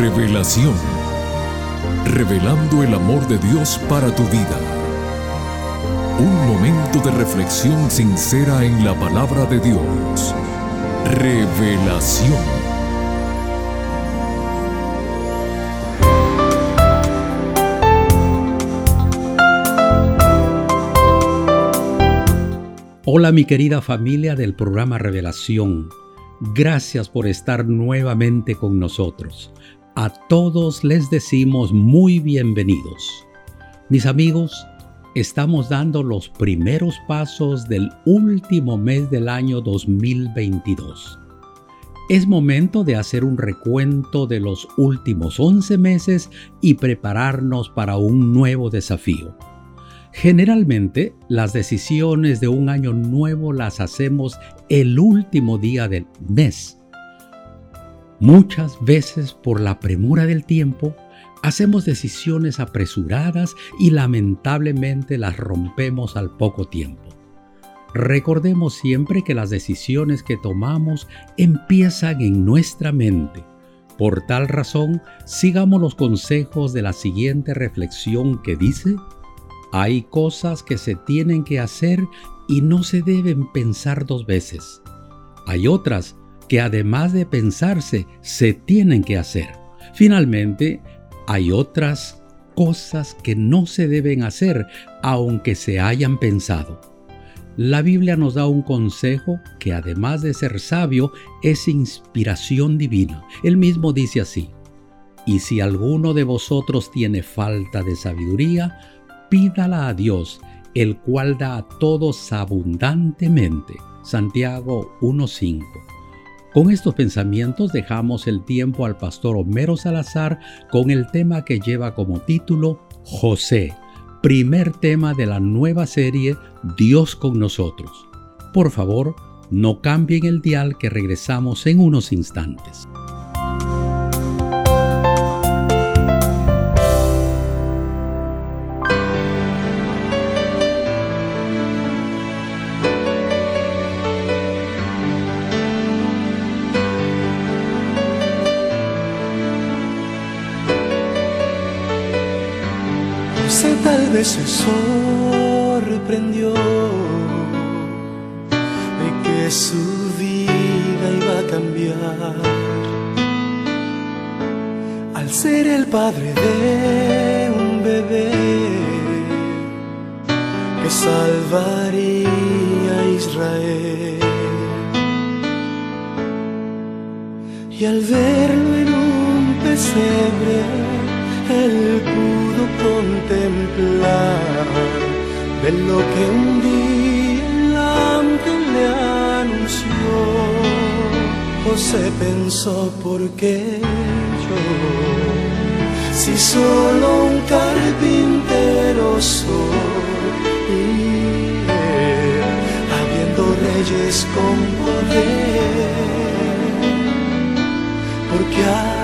Revelación. Revelando el amor de Dios para tu vida. Un momento de reflexión sincera en la palabra de Dios. Revelación. Hola mi querida familia del programa Revelación. Gracias por estar nuevamente con nosotros. A todos les decimos muy bienvenidos. Mis amigos, estamos dando los primeros pasos del último mes del año 2022. Es momento de hacer un recuento de los últimos 11 meses y prepararnos para un nuevo desafío. Generalmente las decisiones de un año nuevo las hacemos el último día del mes. Muchas veces por la premura del tiempo hacemos decisiones apresuradas y lamentablemente las rompemos al poco tiempo. Recordemos siempre que las decisiones que tomamos empiezan en nuestra mente. Por tal razón, sigamos los consejos de la siguiente reflexión que dice, hay cosas que se tienen que hacer y no se deben pensar dos veces. Hay otras que además de pensarse, se tienen que hacer. Finalmente, hay otras cosas que no se deben hacer aunque se hayan pensado. La Biblia nos da un consejo que además de ser sabio es inspiración divina. Él mismo dice así, y si alguno de vosotros tiene falta de sabiduría, pídala a Dios, el cual da a todos abundantemente. Santiago 1.5. Con estos pensamientos dejamos el tiempo al pastor Homero Salazar con el tema que lleva como título José, primer tema de la nueva serie Dios con nosotros. Por favor, no cambien el dial que regresamos en unos instantes. Se sorprendió de que su vida iba a cambiar al ser el padre de un bebé que salvaría a Israel. Y al verlo en un pesebre, pudo contemplar de lo que un día el ángel le anunció. José pensó, ¿por qué yo? Si solo un carpintero soy y habiendo reyes con poder, porque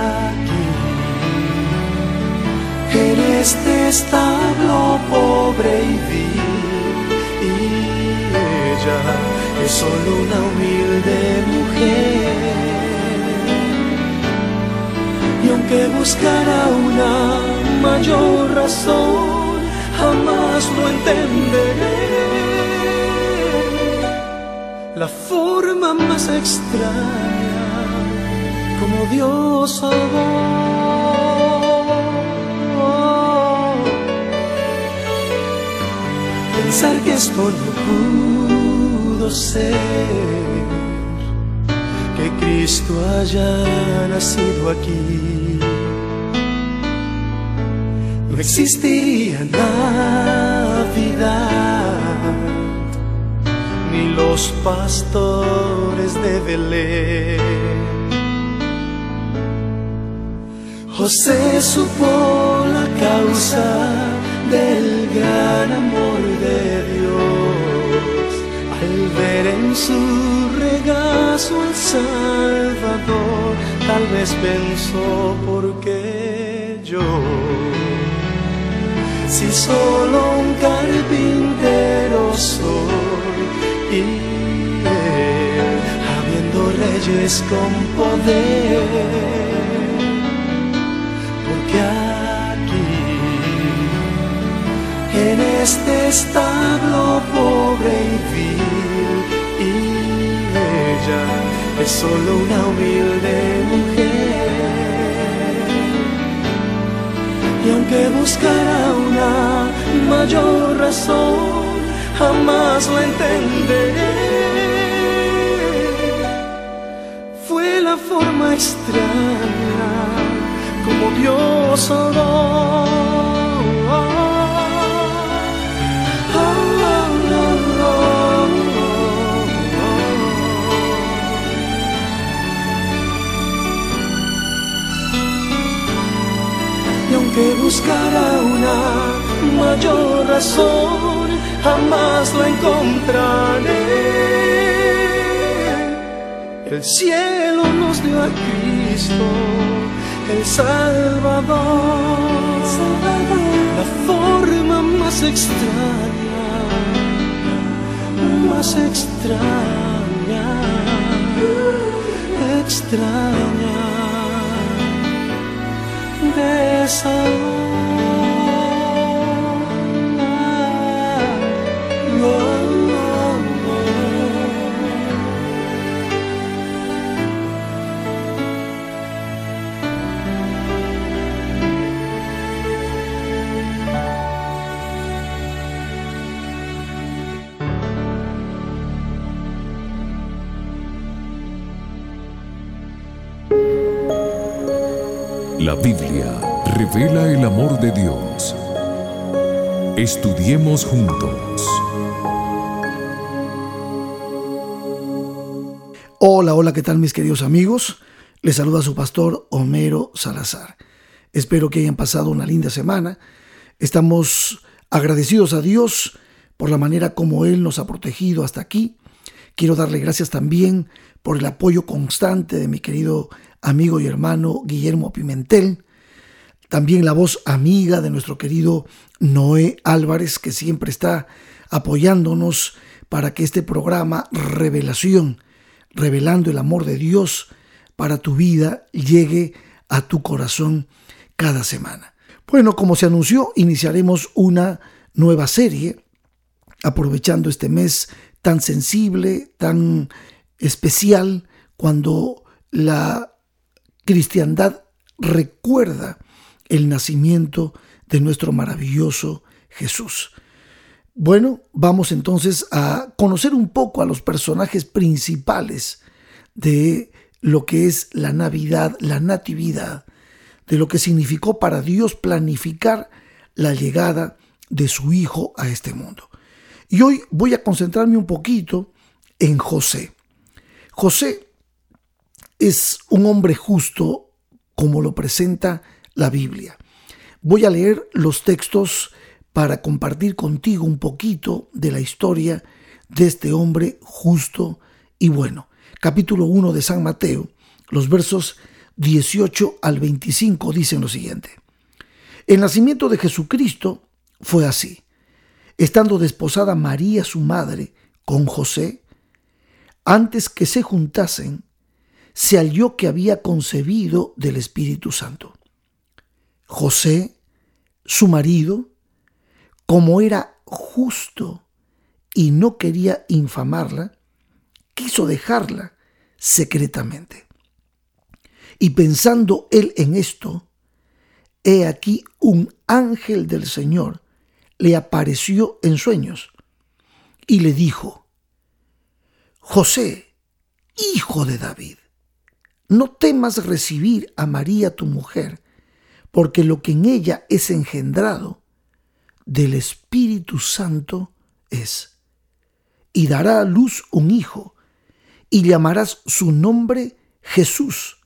este establo pobre y vil y ella es solo una humilde mujer. Y aunque buscara una mayor razón jamás lo entenderé. La forma más extraña como Dios salvó pensar que esto no pudo ser, que Cristo haya nacido aquí. No existiría Navidad, ni los pastores de Belén. José supo la causa del gran amor de Dios al ver en su regazo al Salvador tal vez pensó por qué yo si solo un carpintero soy y él habiendo reyes con poder este establo pobre y vil y ella es solo una humilde mujer. Y aunque buscara una mayor razón jamás lo entenderé. Fue la forma extraña como Dios oró que buscara una mayor razón, jamás la encontraré. El cielo nos dio a Cristo, el Salvador, la forma más extraña, más extraña, extraña de La Biblia revela el amor de Dios. Estudiemos juntos. Hola, hola, ¿qué tal mis queridos amigos? Les saluda su pastor Homero Salazar. Espero que hayan pasado una linda semana. Estamos agradecidos a Dios por la manera como Él nos ha protegido hasta aquí. Quiero darle gracias también por el apoyo constante de mi querido amigo y hermano Guillermo Pimentel, también la voz amiga de nuestro querido Noé Álvarez, que siempre está apoyándonos para que este programa Revelación, revelando el amor de Dios para tu vida, llegue a tu corazón cada semana. Bueno, como se anunció, iniciaremos una nueva serie, aprovechando este mes tan sensible, tan especial, cuando la cristiandad recuerda el nacimiento de nuestro maravilloso Jesús. Bueno, vamos entonces a conocer un poco a los personajes principales de lo que es la Navidad, la Natividad, de lo que significó para Dios planificar la llegada de su Hijo a este mundo. Y hoy voy a concentrarme un poquito en José. José es un hombre justo como lo presenta la Biblia. Voy a leer los textos para compartir contigo un poquito de la historia de este hombre justo y bueno. Capítulo 1 de San Mateo, los versos 18 al 25 dicen lo siguiente. El nacimiento de Jesucristo fue así. Estando desposada María su madre con José, antes que se juntasen, se halló que había concebido del Espíritu Santo. José, su marido, como era justo y no quería infamarla, quiso dejarla secretamente. Y pensando él en esto, he aquí un ángel del Señor le apareció en sueños y le dijo, José, hijo de David, no temas recibir a María tu mujer, porque lo que en ella es engendrado del Espíritu Santo es. Y dará a luz un hijo, y llamarás su nombre Jesús,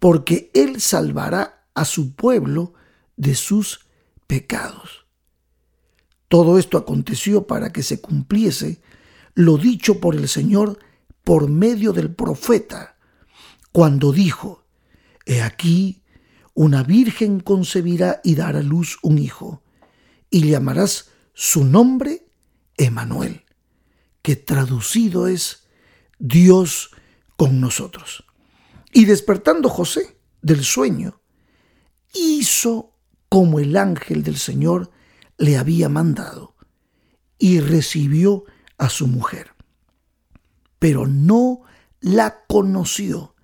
porque él salvará a su pueblo de sus pecados. Todo esto aconteció para que se cumpliese lo dicho por el Señor por medio del profeta cuando dijo, He aquí, una virgen concebirá y dará a luz un hijo, y llamarás su nombre Emanuel, que traducido es Dios con nosotros. Y despertando José del sueño, hizo como el ángel del Señor le había mandado, y recibió a su mujer. Pero no la conoció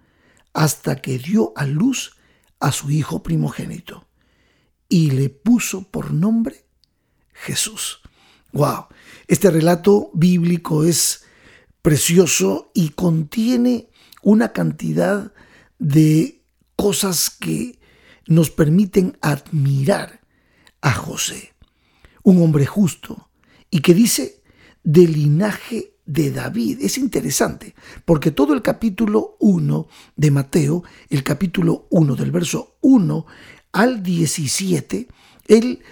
hasta que dio a luz a su hijo primogénito y le puso por nombre Jesús. Wow, este relato bíblico es precioso y contiene una cantidad de cosas que nos permiten admirar a José, un hombre justo y que dice de linaje de David. Es interesante porque todo el capítulo 1 de Mateo, el capítulo 1 del verso 1 al 17, el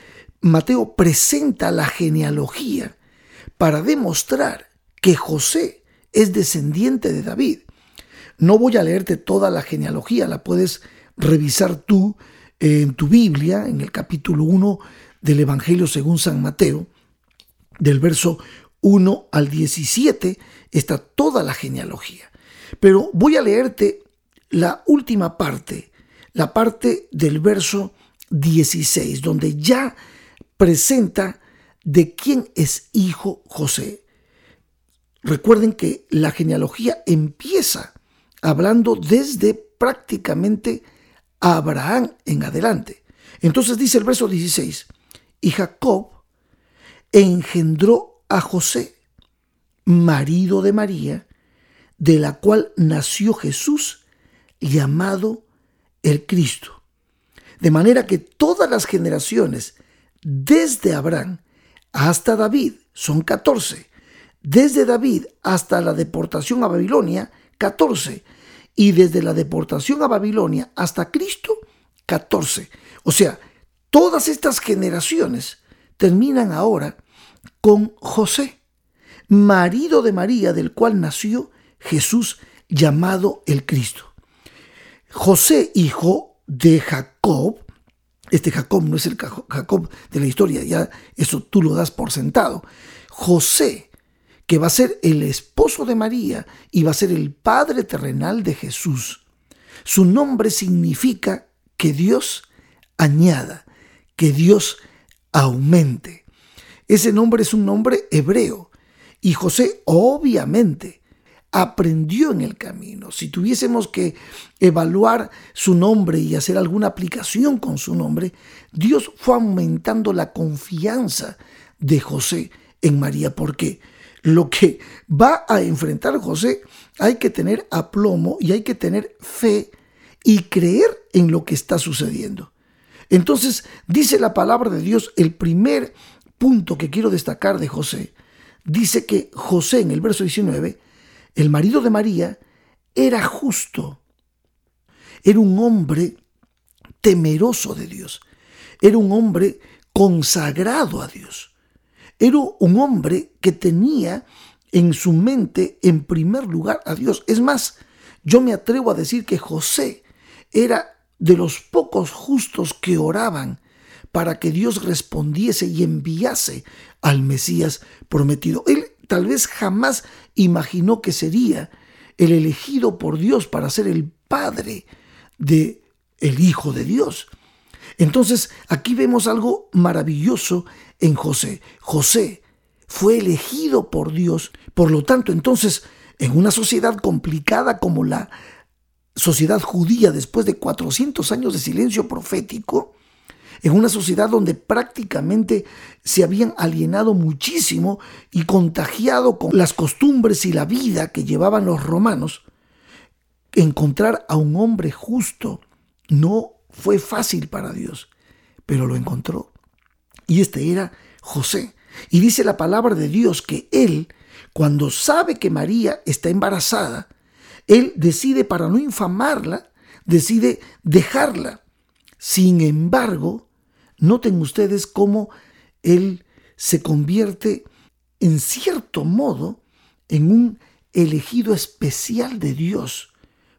Mateo presenta la genealogía para demostrar que José es descendiente de David. No voy a leerte toda la genealogía, la puedes revisar tú en tu Biblia, en el capítulo 1 del Evangelio según San Mateo, del verso 1 al 17, está toda la genealogía. Pero voy a leerte la última parte, la parte del verso 16, donde ya presenta de quién es hijo José. Recuerden que la genealogía empieza hablando desde prácticamente Abraham en adelante. Entonces dice el verso 16, y Jacob engendró a José, marido de María, de la cual nació Jesús, llamado el Cristo. De manera que todas las generaciones, desde Abraham hasta David, son 14. Desde David hasta la deportación a Babilonia, 14. Y desde la deportación a Babilonia hasta Cristo, 14. O sea, todas estas generaciones terminan ahora con José, marido de María, del cual nació Jesús llamado el Cristo. José, hijo de Jacob, este Jacob no es el Jacob de la historia, ya eso tú lo das por sentado. José, que va a ser el esposo de María y va a ser el padre terrenal de Jesús. Su nombre significa que Dios añada, que Dios aumente. Ese nombre es un nombre hebreo y José obviamente aprendió en el camino. Si tuviésemos que evaluar su nombre y hacer alguna aplicación con su nombre, Dios fue aumentando la confianza de José en María, porque lo que va a enfrentar José hay que tener aplomo y hay que tener fe y creer en lo que está sucediendo. Entonces dice la palabra de Dios, el primer punto que quiero destacar de José, dice que José en el verso 19, el marido de María, era justo. Era un hombre temeroso de Dios. Era un hombre consagrado a Dios. Era un hombre que tenía en su mente en primer lugar a Dios. Es más, yo me atrevo a decir que José era de los pocos justos que oraban para que Dios respondiese y enviase al Mesías prometido. Él tal vez jamás imaginó que sería el elegido por Dios para ser el padre de el hijo de Dios. Entonces, aquí vemos algo maravilloso en José. José fue elegido por Dios, por lo tanto, entonces, en una sociedad complicada como la sociedad judía después de 400 años de silencio profético, en una sociedad donde prácticamente se habían alienado muchísimo y contagiado con las costumbres y la vida que llevaban los romanos, encontrar a un hombre justo no fue fácil para Dios, pero lo encontró. Y este era José. Y dice la palabra de Dios que él, cuando sabe que María está embarazada, él decide, para no infamarla, decide dejarla. Sin embargo, Noten ustedes cómo él se convierte en cierto modo en un elegido especial de Dios,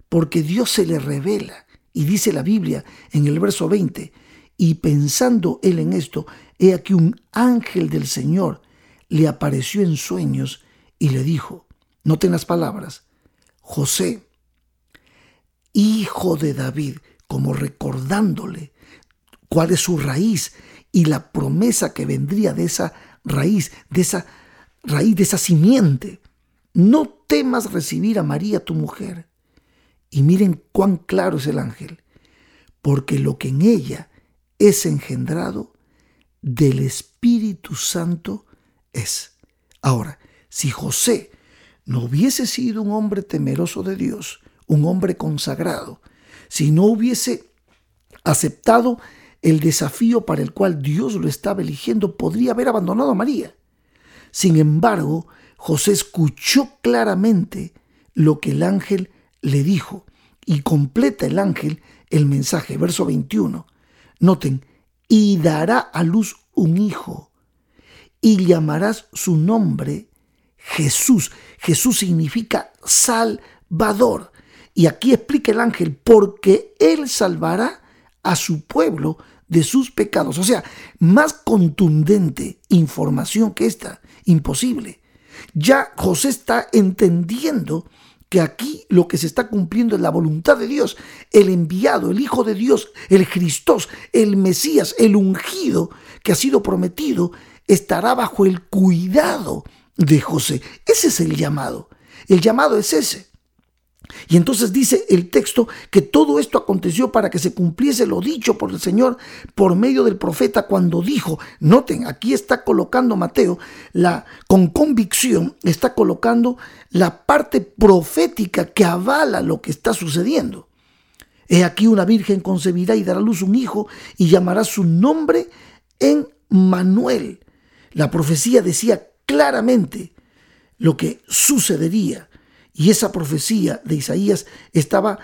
porque Dios se le revela. Y dice la Biblia en el verso 20, y pensando él en esto, he aquí un ángel del Señor le apareció en sueños y le dijo, noten las palabras, José, hijo de David, como recordándole cuál es su raíz y la promesa que vendría de esa raíz, de esa raíz, de esa simiente. No temas recibir a María tu mujer. Y miren cuán claro es el ángel, porque lo que en ella es engendrado del Espíritu Santo es. Ahora, si José no hubiese sido un hombre temeroso de Dios, un hombre consagrado, si no hubiese aceptado el desafío para el cual Dios lo estaba eligiendo, podría haber abandonado a María. Sin embargo, José escuchó claramente lo que el ángel le dijo y completa el ángel el mensaje, verso 21. Noten, y dará a luz un hijo y llamarás su nombre Jesús. Jesús significa Salvador. Y aquí explica el ángel, porque Él salvará a su pueblo de sus pecados. O sea, más contundente información que esta, imposible. Ya José está entendiendo que aquí lo que se está cumpliendo es la voluntad de Dios, el enviado, el Hijo de Dios, el Cristo, el Mesías, el ungido que ha sido prometido, estará bajo el cuidado de José. Ese es el llamado. El llamado es ese. Y entonces dice el texto que todo esto aconteció para que se cumpliese lo dicho por el Señor por medio del profeta cuando dijo, noten, aquí está colocando Mateo, la, con convicción está colocando la parte profética que avala lo que está sucediendo. He aquí una virgen concebirá y dará luz un hijo y llamará su nombre en Manuel. La profecía decía claramente lo que sucedería y esa profecía de Isaías estaba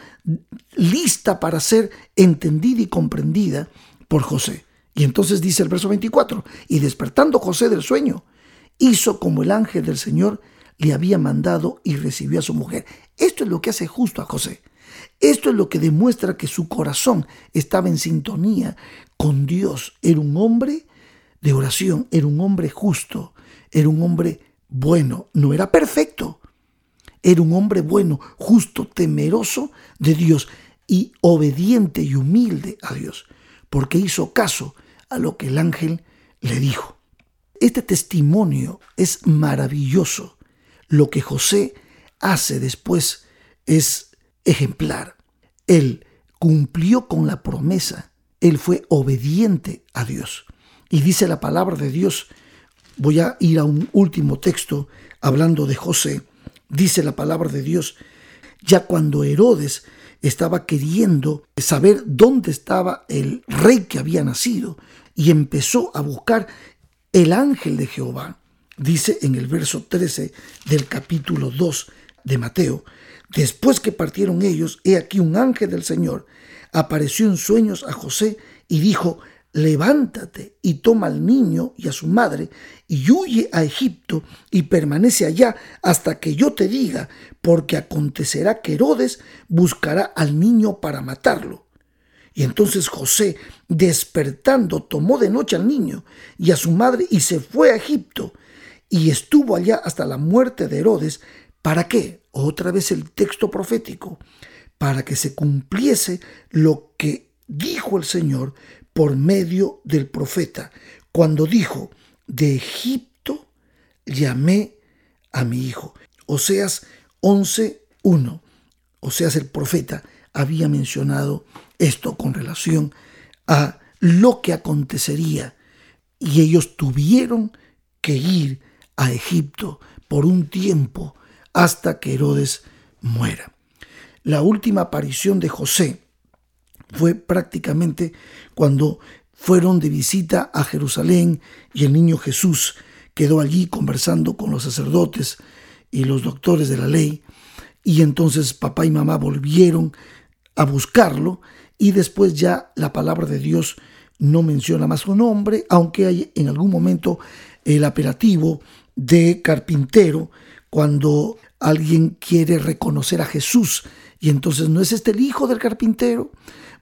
lista para ser entendida y comprendida por José. Y entonces dice el verso 24, y despertando José del sueño, hizo como el ángel del Señor le había mandado y recibió a su mujer. Esto es lo que hace justo a José. Esto es lo que demuestra que su corazón estaba en sintonía con Dios. Era un hombre de oración, era un hombre justo, era un hombre bueno, no era perfecto, era un hombre bueno, justo, temeroso de Dios y obediente y humilde a Dios, porque hizo caso a lo que el ángel le dijo. Este testimonio es maravilloso. Lo que José hace después es ejemplar. Él cumplió con la promesa. Él fue obediente a Dios. Y dice la palabra de Dios, voy a ir a un último texto hablando de José, dice la palabra de Dios, ya cuando Herodes estaba queriendo saber dónde estaba el rey que había nacido y empezó a buscar el ángel de Jehová. Dice en el verso 13 del capítulo 2 de Mateo, después que partieron ellos, he aquí un ángel del Señor apareció en sueños a José y dijo, levántate y toma al niño y a su madre y huye a Egipto y permanece allá hasta que yo te diga, porque acontecerá que Herodes buscará al niño para matarlo. Y entonces José, despertando, tomó de noche al niño y a su madre y se fue a Egipto y estuvo allá hasta la muerte de Herodes. ¿Para qué? Otra vez el texto profético, para que se cumpliese lo que dijo el Señor por medio del profeta, cuando dijo, de Egipto llamé a mi hijo. Oseas 11.1. Oseas el profeta había mencionado esto con relación a lo que acontecería y ellos tuvieron que ir a Egipto por un tiempo hasta que Herodes muera. La última aparición de José fue prácticamente cuando fueron de visita a Jerusalén y el niño Jesús quedó allí conversando con los sacerdotes y los doctores de la ley. Y entonces papá y mamá volvieron a buscarlo y después ya la palabra de Dios no menciona más su nombre, aunque hay en algún momento el apelativo de carpintero cuando alguien quiere reconocer a Jesús y entonces no es este el hijo del carpintero,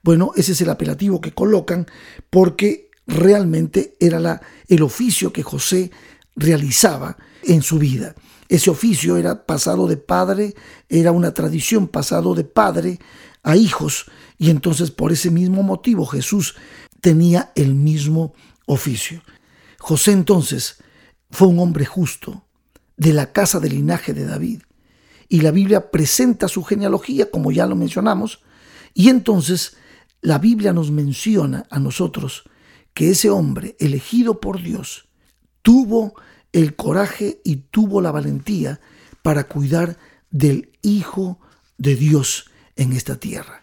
bueno, ese es el apelativo que colocan porque realmente era la, el oficio que José realizaba en su vida. Ese oficio era pasado de padre, era una tradición pasado de padre a hijos y entonces por ese mismo motivo Jesús tenía el mismo oficio. José entonces fue un hombre justo, de la casa del linaje de David. Y la Biblia presenta su genealogía, como ya lo mencionamos, y entonces la Biblia nos menciona a nosotros que ese hombre elegido por Dios tuvo el coraje y tuvo la valentía para cuidar del Hijo de Dios en esta tierra.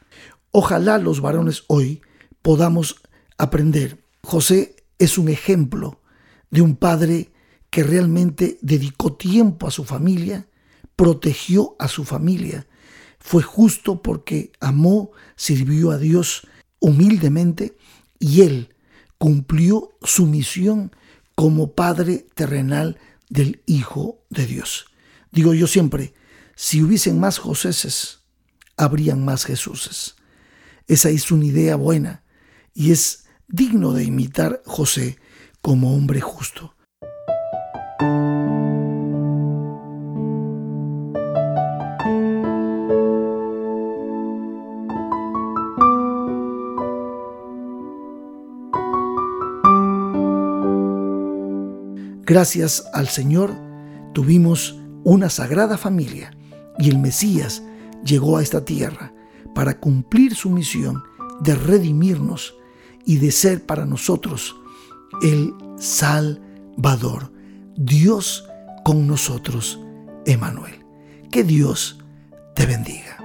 Ojalá los varones hoy podamos aprender. José es un ejemplo de un padre que realmente dedicó tiempo a su familia, protegió a su familia, fue justo porque amó, sirvió a Dios humildemente y él cumplió su misión como Padre terrenal del Hijo de Dios. Digo yo siempre, si hubiesen más Joséses, habrían más Jesuses. Esa es una idea buena y es digno de imitar José como hombre justo. Gracias al Señor tuvimos una sagrada familia y el Mesías llegó a esta tierra para cumplir su misión de redimirnos y de ser para nosotros el Salvador. Dios con nosotros, Emanuel. Que Dios te bendiga.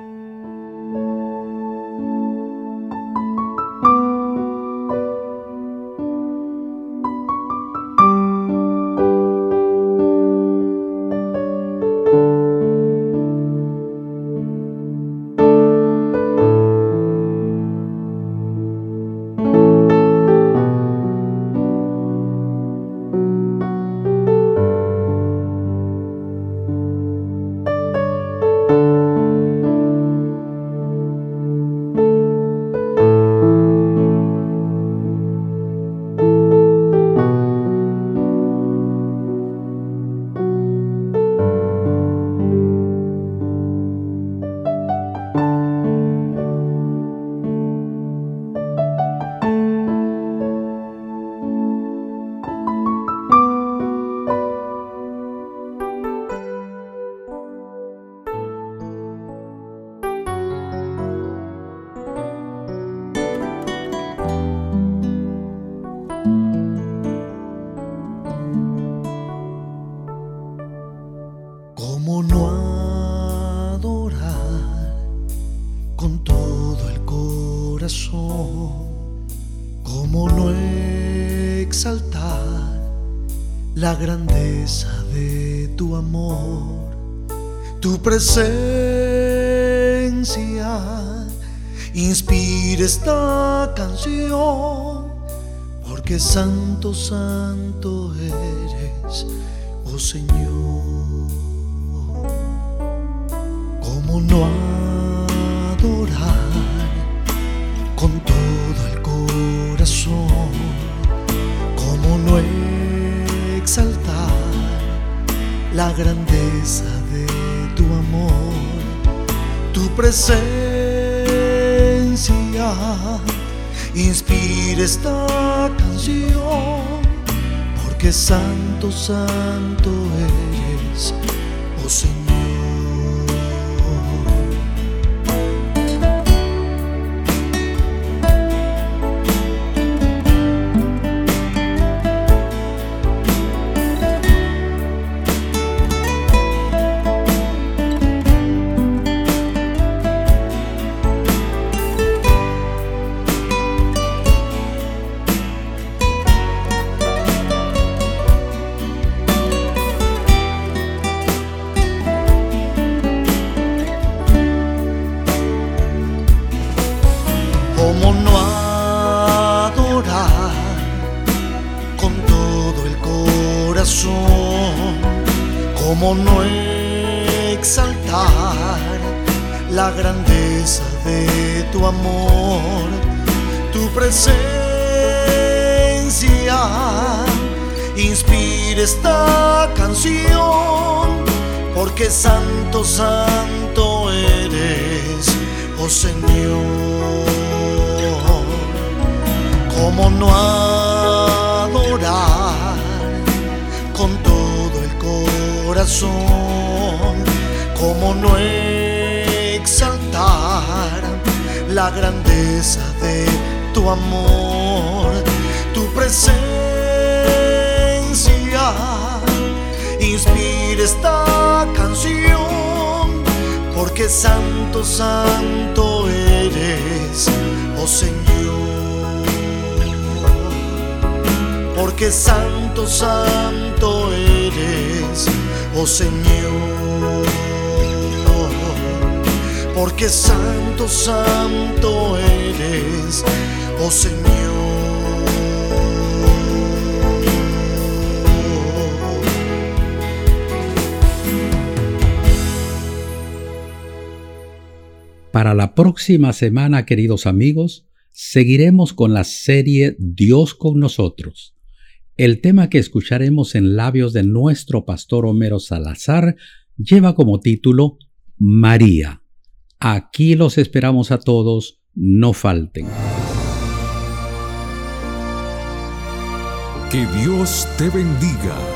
La grandeza de tu amor, tu presencia inspira esta canción, porque santo, santo eres, oh Señor. ¿Cómo no presencia inspira esta canción, porque santo, santo eres, santo, santo eres, oh Señor. ¿Cómo no adorar con todo? corazón, como no exaltar la grandeza de tu amor, tu presencia inspira esta canción, porque santo, santo eres, oh Señor, porque santo, santo eres, oh Señor, porque santo, santo eres, oh Señor. Para la próxima semana, queridos amigos, seguiremos con la serie Dios con nosotros. El tema que escucharemos en labios de nuestro pastor Homero Salazar lleva como título María. Aquí los esperamos a todos, no falten. Que Dios te bendiga.